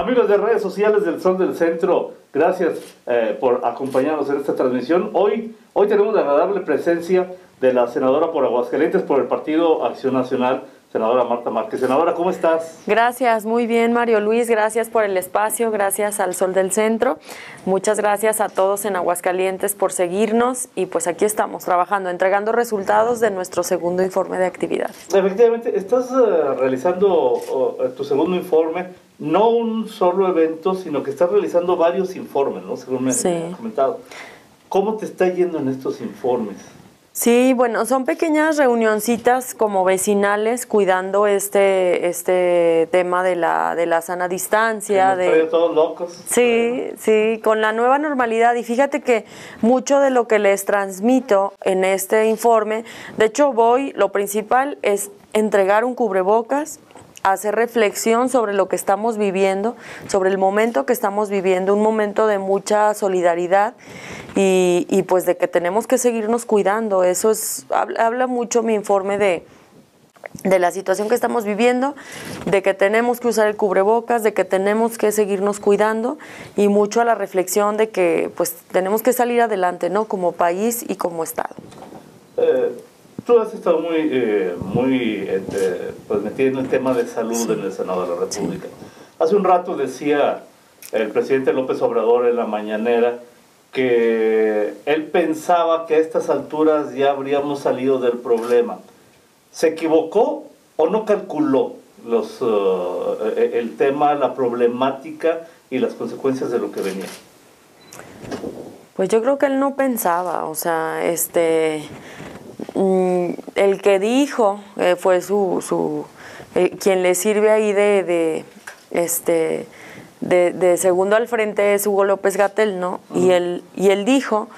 Amigos de redes sociales del Sol del Centro, gracias eh, por acompañarnos en esta transmisión. Hoy, hoy tenemos la agradable presencia de la senadora por Aguascalientes por el Partido Acción Nacional, senadora Marta Márquez. Senadora, ¿cómo estás? Gracias, muy bien Mario Luis, gracias por el espacio, gracias al Sol del Centro, muchas gracias a todos en Aguascalientes por seguirnos y pues aquí estamos trabajando, entregando resultados de nuestro segundo informe de actividad. Efectivamente, estás uh, realizando uh, tu segundo informe, no un solo evento, sino que estás realizando varios informes, ¿no? Según me Sí. has comentado. ¿Cómo te está yendo en estos informes? Sí, bueno, son pequeñas reunioncitas como vecinales cuidando este, este tema de la, de la sana distancia, Nos de... todos locos. Sí, sí, con la nueva normalidad. Y fíjate que mucho de lo que les transmito en este informe, de hecho voy, lo principal es entregar un cubrebocas, hacer reflexión sobre lo que estamos viviendo, sobre el momento que estamos viviendo, un momento de mucha solidaridad y, pues de que tenemos que seguirnos cuidando. Eso es, habla, habla mucho mi informe de, de la situación que estamos viviendo, de que tenemos que usar el cubrebocas, de que tenemos que seguirnos cuidando y mucho a la reflexión de que pues tenemos que salir adelante, ¿no? Como país y como Estado. Eh, tú has estado muy, eh, muy eh, pues metido en el tema de salud en el Senado de la República. Hace un rato decía el presidente López Obrador en la mañanera que él pensaba que a estas alturas ya habríamos salido del problema. ¿Se equivocó o no calculó los, eh, el tema, la problemática y las consecuencias de lo que venía? Pues yo creo que él no pensaba, o sea, este, el que dijo eh, fue su, su eh, quien le sirve ahí de, de este, de, de segundo al frente es Hugo López Gatel, ¿no? Y él, y él dijo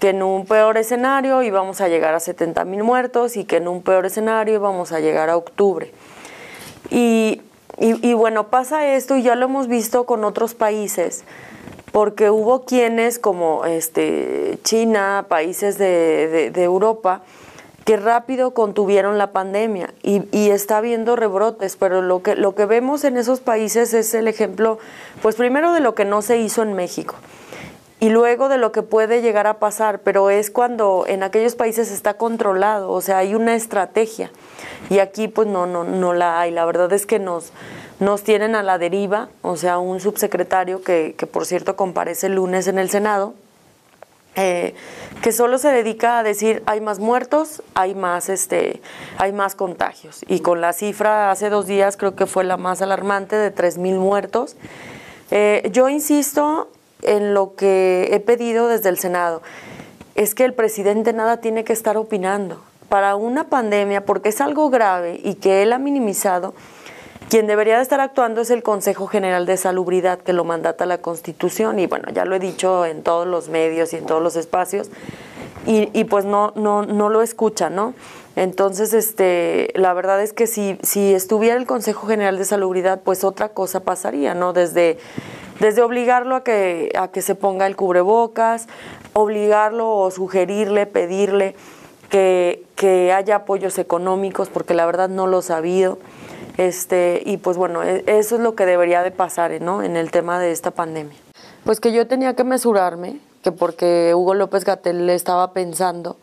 que en un peor escenario íbamos a llegar a 70 mil muertos y que en un peor escenario íbamos a llegar a octubre. Y, y- y bueno, pasa esto y ya lo hemos visto con otros países, porque hubo quienes como este, China, países de, de- de Europa, que rápido contuvieron la pandemia y, y está habiendo rebrotes, pero lo que, lo que vemos en esos países es el ejemplo, pues primero de lo que no se hizo en México y luego de lo que puede llegar a pasar, pero es cuando en aquellos países está controlado, o sea, hay una estrategia y aquí pues no no no la hay. La verdad es que nos nos tienen a la deriva, o sea, un subsecretario que, que por cierto comparece el lunes en el Senado, eh, que solo se dedica a decir hay más muertos, hay más este, hay más contagios. Y con la cifra hace dos días creo que fue la más alarmante de 3.000 muertos. Eh, yo insisto en lo que he pedido desde el Senado, es que el presidente nada tiene que estar opinando. Para una pandemia, porque es algo grave y que él ha minimizado, quien debería de estar actuando es el Consejo General de Salubridad, que lo mandata la Constitución, y bueno, ya lo he dicho en todos los medios y en todos los espacios, y, pues no, no, no lo escucha, ¿no? Entonces, este, la verdad es que si, si estuviera el Consejo General de Salubridad, pues otra cosa pasaría, ¿no? Desde, desde obligarlo a que, a que se ponga el cubrebocas, obligarlo o sugerirle, pedirle que, que haya apoyos económicos, porque la verdad no los ha habido. Este, y pues bueno, e- eso es lo que debería de pasar ¿no? en el tema de esta pandemia. Pues que yo tenía que mesurarme, que porque Hugo López Gatel le estaba pensando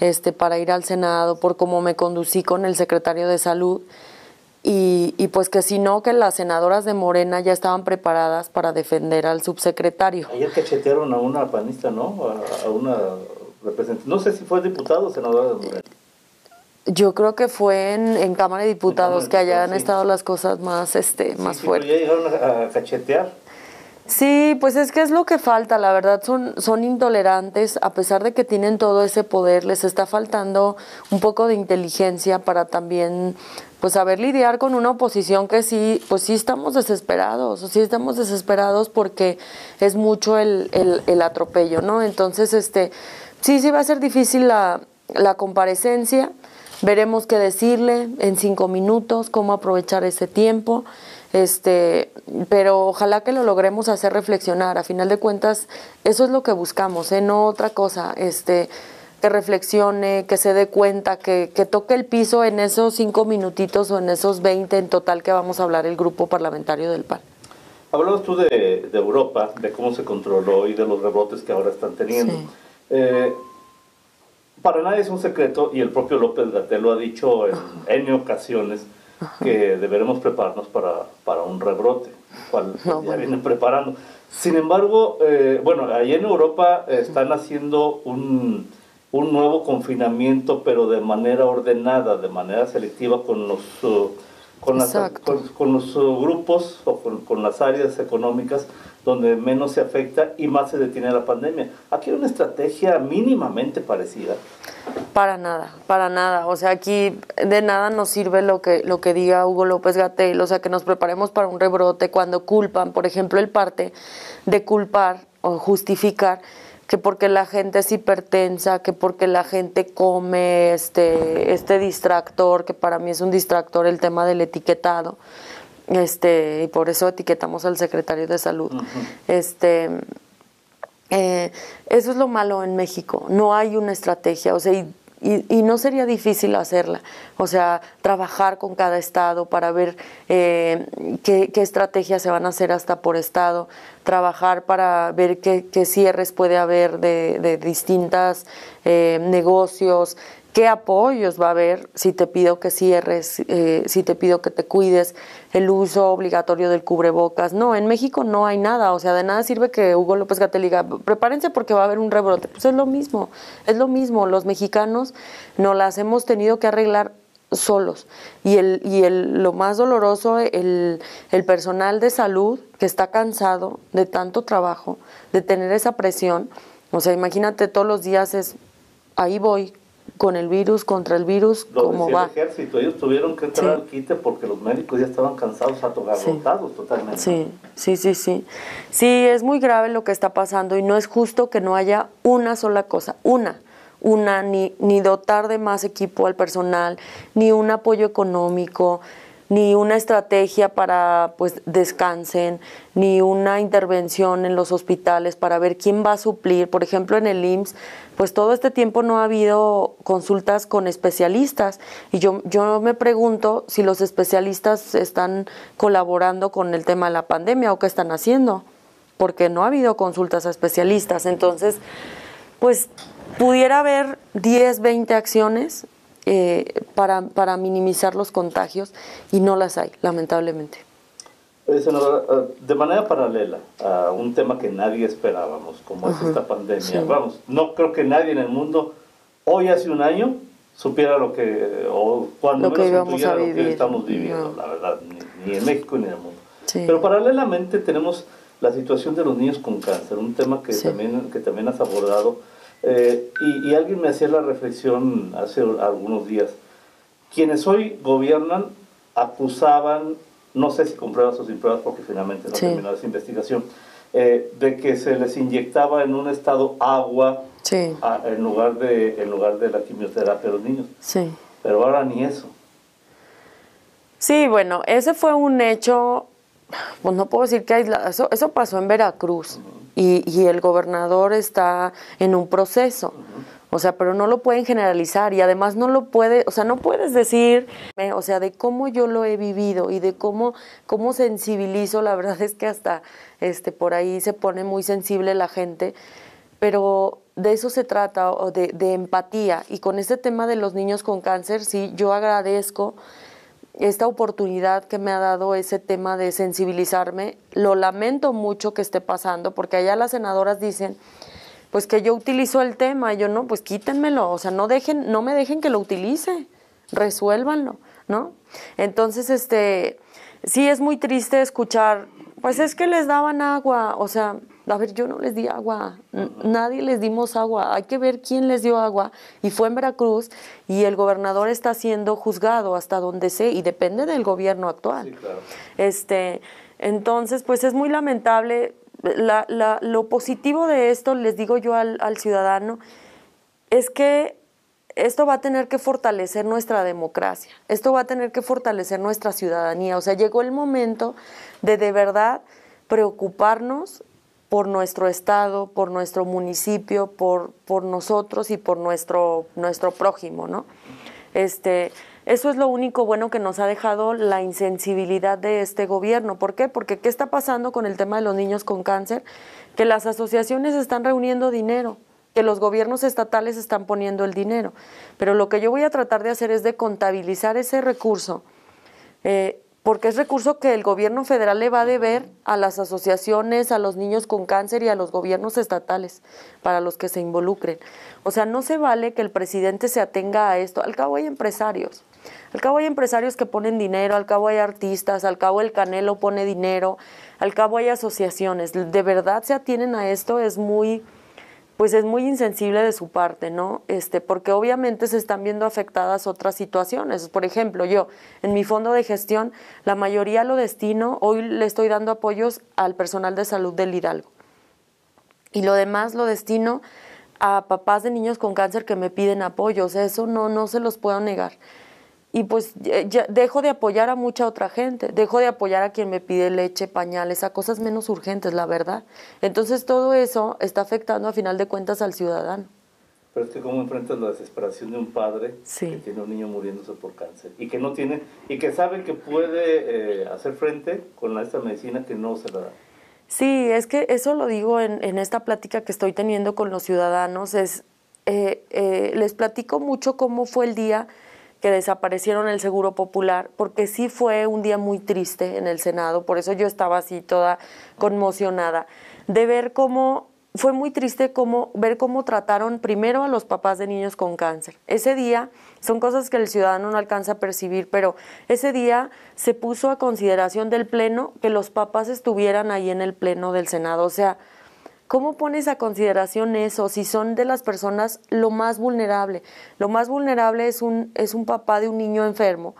este, para ir al Senado, por cómo me conducí con el secretario de Salud, y, y pues que si no, que las senadoras de Morena ya estaban preparadas para defender al subsecretario. Ayer cachetearon a una panista, ¿no? A, a una representante. No sé si fue diputado o senadora de Morena. Yo creo que fue en, en Cámara de Diputados de que han sí. estado las cosas más, este, más Sí, pero fuertes. ya llegaron a cachetear. Sí, pues es que es lo que falta, la verdad son, son intolerantes, a pesar de que tienen todo ese poder, les está faltando un poco de inteligencia para también pues saber lidiar con una oposición que sí, pues sí estamos desesperados, o sí estamos desesperados porque es mucho el, el, el atropello, ¿no? Entonces, este, sí, sí va a ser difícil la, la comparecencia, veremos qué decirle en cinco minutos, cómo aprovechar ese tiempo. Este, pero ojalá que lo logremos hacer reflexionar. A final de cuentas, eso es lo que buscamos, ¿eh? no otra cosa. Este, que reflexione, que se dé cuenta, que, que toque el piso en esos cinco minutitos o en esos 20 en total que vamos a hablar el grupo parlamentario del PAN. Hablabas tú de, Europa, de cómo se controló y de los rebotes que ahora están teniendo. Eh, para nadie es un secreto, y el propio López Gatel lo ha dicho en N ocasiones, que deberemos prepararnos para, para un rebrote, cual ya vienen preparando. Sin embargo, eh, bueno, ahí en Europa están haciendo un, un, nuevo confinamiento, pero de manera ordenada, de manera selectiva con los... Uh, con, las, con, los uh, grupos o con, las áreas económicas donde menos se afecta y más se detiene la pandemia. Aquí hay una estrategia mínimamente parecida. Para nada, para nada. O sea, aquí de nada nos sirve lo que, lo que diga Hugo López Gatel, o sea, que nos preparemos para un rebrote cuando culpan, por ejemplo, el parte de culpar o justificar que porque la gente es hipertensa, que porque la gente come este, este distractor, que para mí es un distractor el tema del etiquetado, este, y por eso etiquetamos al secretario de salud. Este eh, eso es lo malo en México, no hay una estrategia, o sea, y y, no sería difícil hacerla, o sea, trabajar con cada estado para ver eh, qué, estrategias se van a hacer hasta por estado, trabajar para ver qué, cierres puede haber de, de distintos eh, negocios, qué apoyos va a haber si te pido que cierres, eh, si te pido que te cuides, el uso obligatorio del cubrebocas. No, en México no hay nada, o sea, de nada sirve que Hugo López Gatel diga, prepárense porque va a haber un rebrote. Pues es lo mismo, es lo mismo, los mexicanos no las hemos tenido que arreglar solos. Y, el, y el, lo más doloroso, el, el personal de salud que está cansado de tanto trabajo, de tener esa presión, o sea, imagínate todos los días es, ahí voy, con el virus, contra el virus, como va. El ejército, ellos tuvieron que entrar al quite porque los médicos ya estaban cansados, atogados totalmente. Sí, sí, sí, sí. Sí, es muy grave lo que está pasando y no es justo que no haya una sola cosa, una, una, ni, ni dotar de más equipo al personal, ni un apoyo económico, ni una estrategia para pues descansen, ni una intervención en los hospitales para ver quién va a suplir. Por ejemplo, en el IMSS, pues todo este tiempo no ha habido consultas con especialistas y yo, yo me pregunto si los especialistas están colaborando con el tema de la pandemia o qué están haciendo, porque no ha habido consultas a especialistas. Entonces, pues pudiera haber 10, 20 acciones eh, para, para minimizar los contagios y no las hay, lamentablemente. Eh, de manera paralela a un tema que nadie esperábamos, como es esta pandemia, vamos, no creo que nadie en el mundo hoy hace un año supiera lo que, o cuando lo menos que lo que estamos viviendo, la verdad, ni, en México ni en el mundo. Pero paralelamente tenemos la situación de los niños con cáncer, un tema que, también, que también has abordado eh, y, alguien me hacía la reflexión hace algunos días. Quienes hoy gobiernan acusaban, no sé si con pruebas o sin pruebas, porque finalmente no terminó esa investigación, eh, de que se les inyectaba en un estado agua en, lugar de, en lugar de la quimioterapia a los niños. Sí. Pero ahora ni eso. Sí, bueno, ese fue un hecho, pues no puedo decir que aislado, eso, eso pasó en Veracruz y, el gobernador está en un proceso. O sea, pero no lo pueden generalizar y además no lo puede, o sea, no puedes decir, o sea, de cómo yo lo he vivido y de cómo, cómo sensibilizo, la verdad es que hasta este, por ahí se pone muy sensible la gente, pero de eso se trata, o de, de empatía. Y con este tema de los niños con cáncer, sí, yo agradezco esta oportunidad que me ha dado ese tema de sensibilizarme. Lo lamento mucho que esté pasando, porque allá las senadoras dicen, pues que yo utilizo el tema, y yo no, pues quítenmelo, o sea, no dejen, no me dejen que lo utilice, resuélvanlo, ¿no? Entonces, este, sí es muy triste escuchar, pues es que les daban agua, o sea, a ver, yo no les di agua, nadie les dimos agua, hay que ver quién les dio agua y fue en Veracruz y el gobernador está siendo juzgado hasta donde sé y depende del gobierno actual. Este, entonces, pues es muy lamentable. lo positivo de esto, les digo yo al, al ciudadano, es que esto va a tener que fortalecer nuestra democracia, esto va a tener que fortalecer nuestra ciudadanía. O sea, llegó el momento de de verdad preocuparnos por nuestro estado, por nuestro municipio, por, por nosotros y por nuestro, nuestro prójimo, ¿no? Este, eso es lo único bueno que nos ha dejado la insensibilidad de este gobierno. ¿Por qué? Porque ¿qué está pasando con el tema de los niños con cáncer? Que las asociaciones están reuniendo dinero, que los gobiernos estatales están poniendo el dinero. Pero lo que yo voy a tratar de hacer es de contabilizar ese recurso. Eh, porque es recurso que el gobierno federal le va a deber a las asociaciones, a los niños con cáncer y a los gobiernos estatales para los que se involucren. O sea, no se vale que el presidente se atenga a esto. Al cabo hay empresarios. Al cabo hay empresarios que ponen dinero, al cabo hay artistas, al cabo el Canelo pone dinero, al cabo hay asociaciones. De verdad se atienen a esto, es muy pues es muy insensible de su parte, ¿no? Este, porque obviamente se están viendo afectadas otras situaciones. Por ejemplo, yo en mi fondo de gestión, la mayoría lo destino, hoy le estoy dando apoyos al personal de salud del Hidalgo. Y lo demás lo destino a papás de niños con cáncer que me piden apoyos, eso no, no se los puedo negar y pues ya dejo de apoyar a mucha otra gente, dejo de apoyar a quien me pide leche, pañales, a cosas menos urgentes, la verdad. Entonces todo eso está afectando a final de cuentas al ciudadano. Pero es que cómo enfrentas la desesperación de un padre que tiene un niño muriéndose por cáncer y que no tiene y que sabe que puede eh, hacer frente con esta medicina que no se la da. Sí, es que eso lo digo en, en esta plática que estoy teniendo con los ciudadanos. Es eh, eh, les platico mucho cómo fue el día que desaparecieron el Seguro Popular, porque sí fue un día muy triste en el Senado, por eso yo estaba así toda conmocionada, de ver cómo fue muy triste cómo, ver cómo trataron primero a los papás de niños con cáncer. Ese día, son cosas que el ciudadano no alcanza a percibir, pero ese día se puso a consideración del Pleno que los papás estuvieran ahí en el Pleno del Senado. O sea, ¿Cómo pones a consideración eso si son de las personas lo más vulnerable? Lo más vulnerable es un, es un papá de un niño enfermo,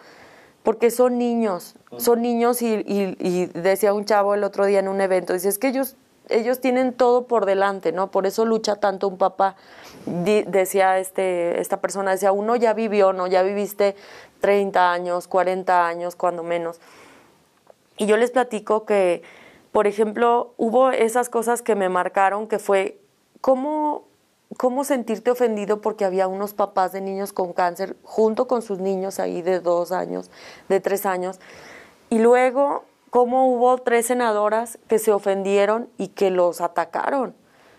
porque son niños, son niños y, y, decía un chavo el otro día en un evento, dice, es que ellos, ellos tienen todo por delante, ¿no? Por eso lucha tanto un papá. decía este, esta persona, decía, uno ya vivió, ¿no? Ya viviste 30 años, 40 años, cuando menos. Y yo les platico que por ejemplo, hubo esas cosas que me marcaron, que fue cómo, cómo sentirte ofendido porque había unos papás de niños con cáncer junto con sus niños ahí de dos años, de tres años. Y luego, cómo hubo tres senadoras que se ofendieron y que los atacaron.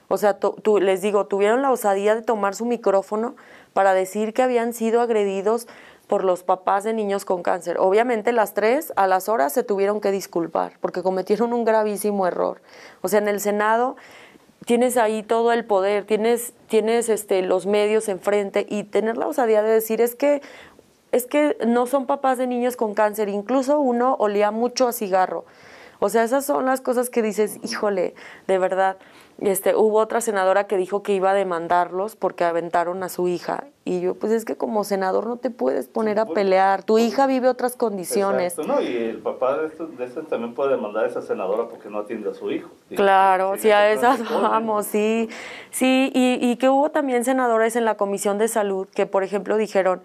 O sea, les digo, tuvieron la osadía de tomar su micrófono para decir que habían sido agredidos por los papás de niños con cáncer. Obviamente las tres a las horas se tuvieron que disculpar porque cometieron un gravísimo error. O sea, en el Senado tienes ahí todo el poder, tienes, tienes este, los medios enfrente y tener la osadía de decir es que es que no son papás de niños con cáncer, incluso uno olía mucho a cigarro. O sea, esas son las cosas que dices, híjole, de verdad. Este, hubo otra senadora que dijo que iba a demandarlos porque aventaron a su hija. Y yo, pues es que como senador no te puedes poner a pelear. Tu hija vive otras condiciones. Exacto, ¿no? Y el papá de este, de también puede demandar a esa senadora porque no atiende a su hijo. Claro, sí, a esas vamos, sí. Sí, y, y que hubo también senadores en la Comisión de Salud que, por ejemplo, dijeron,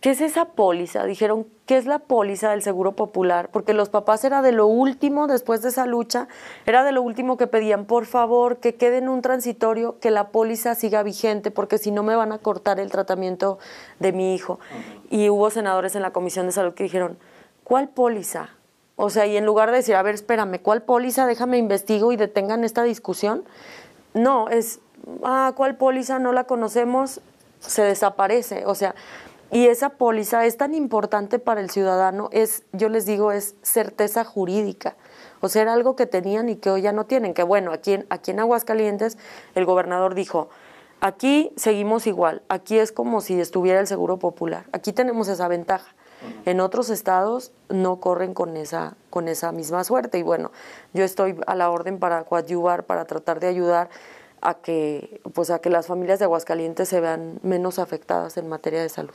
¿qué es esa póliza? Dijeron, ¿qué es la póliza del Seguro Popular? Porque los papás era de lo último, después de esa lucha, era de lo último que pedían, por favor, que quede en un transitorio, que la póliza siga vigente, porque si no me van a cortar el tratamiento de mi hijo. Y hubo senadores en la Comisión de Salud que dijeron, ¿cuál póliza? O sea, y en lugar de decir, a ver, espérame, ¿cuál póliza? Déjame investigo y detengan esta discusión. No, es, ah, ¿cuál póliza? No la conocemos, se desaparece. O sea, y esa póliza es tan importante para el ciudadano, es, yo les digo, es certeza jurídica. O sea, era algo que tenían y que hoy ya no tienen. Que bueno, aquí en, aquí en Aguascalientes el gobernador dijo, aquí seguimos igual, aquí es como si estuviera el Seguro Popular, aquí tenemos esa ventaja. En otros estados no corren con esa, con esa misma suerte. Y bueno, yo estoy a la orden para coadyuvar, para tratar de ayudar a que, pues a que las familias de Aguascalientes se vean menos afectadas en materia de salud.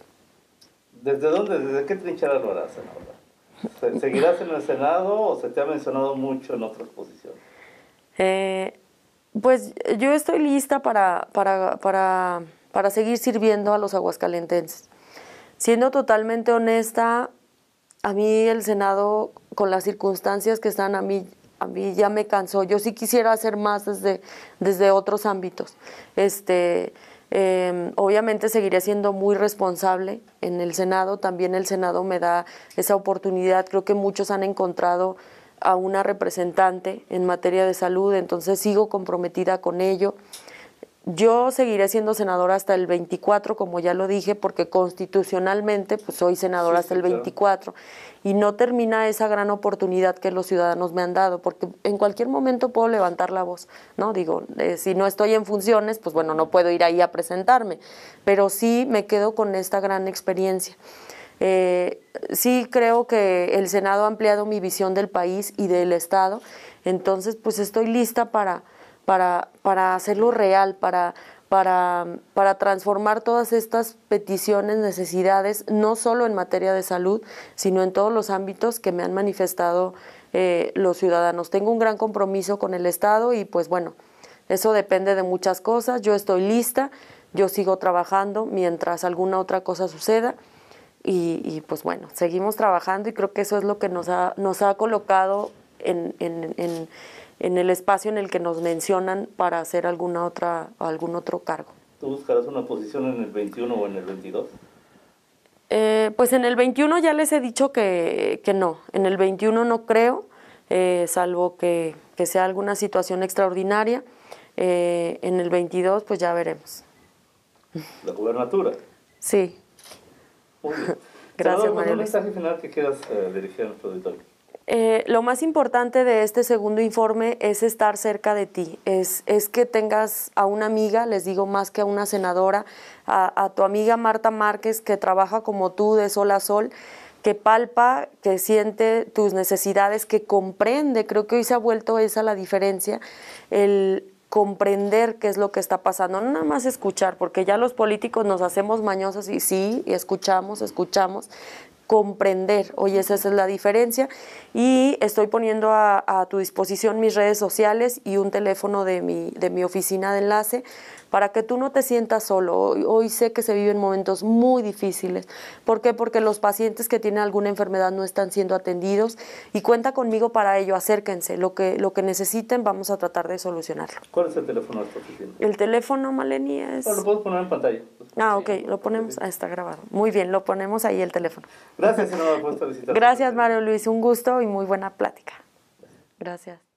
¿Desde dónde, desde qué trinchera lo harás, senadora? ¿Seguirás en el Senado o se te ha mencionado mucho en otras posiciones? Eh, pues yo estoy lista para, para, para, para seguir sirviendo a los aguascalentenses. Siendo totalmente honesta, a mí el Senado, con las circunstancias que están, a mí, a mí ya me cansó. Yo sí quisiera hacer más desde, desde otros ámbitos. Este, Eh, obviamente seguiré siendo muy responsable en el Senado, también el Senado me da esa oportunidad, creo que muchos han encontrado a una representante en materia de salud, entonces sigo comprometida con ello. Yo seguiré siendo senadora hasta el 24, como ya lo dije, porque constitucionalmente pues soy senadora hasta el 24 y no termina esa gran oportunidad que los ciudadanos me han dado, porque en cualquier momento puedo levantar la voz, ¿no? Digo, eh, si no estoy en funciones, pues bueno, no puedo ir ahí a presentarme, pero sí me quedo con esta gran experiencia. Eh, sí creo que el Senado ha ampliado mi visión del país y del Estado, entonces pues estoy lista para para, para hacerlo real, para, para, para, transformar todas estas peticiones, necesidades, no solo en materia de salud, sino en todos los ámbitos que me han manifestado eh, los ciudadanos. Tengo un gran compromiso con el Estado y pues bueno, eso depende de muchas cosas. Yo estoy lista, yo sigo trabajando mientras alguna otra cosa suceda. Y, y pues bueno, seguimos trabajando y creo que eso es lo que nos ha, nos ha colocado en, en el espacio en el que nos mencionan para hacer alguna otra, algún otro cargo. ¿Tú buscarás una posición en el 21 o en el 22? Eh, pues en el 21 ya les he dicho que, que no, en el 21 no creo, eh, salvo que, que, sea alguna situación extraordinaria. Eh, en el 22 pues ya veremos. ¿La gubernatura? Sí. Muy bien. Gracias, María. ¿Un mensaje final que quieras dirigir a nuestro auditorio? Eh, lo más importante de este segundo informe es estar cerca de ti, es, es que tengas a una amiga, les digo más que a una senadora, a, tu amiga Marta Márquez que trabaja como tú de sol a sol, que palpa, que siente tus necesidades, que comprende, creo que hoy se ha vuelto esa la diferencia, el comprender qué es lo que está pasando, no nada más escuchar, porque ya los políticos nos hacemos mañosos y sí, y escuchamos, escuchamos, comprender. Oye, esa es la diferencia. Y estoy poniendo a, a, tu disposición mis redes sociales y un teléfono de mi, de mi oficina de enlace para que tú no te sientas solo. Hoy, hoy, sé que se viven momentos muy difíciles. ¿Por qué? Porque los pacientes que tienen alguna enfermedad no están siendo atendidos y cuenta conmigo para ello. Acérquense. Lo que, lo que necesiten vamos a tratar de solucionarlo. ¿Cuál es el teléfono de tu oficina? El teléfono, Maleni, es... lo puedes poner en pantalla. Ah, ok, lo ponemos, ah, está grabado. Muy bien, lo ponemos ahí el teléfono. Gracias, Mario Luis, un gusto y muy buena plática. Gracias.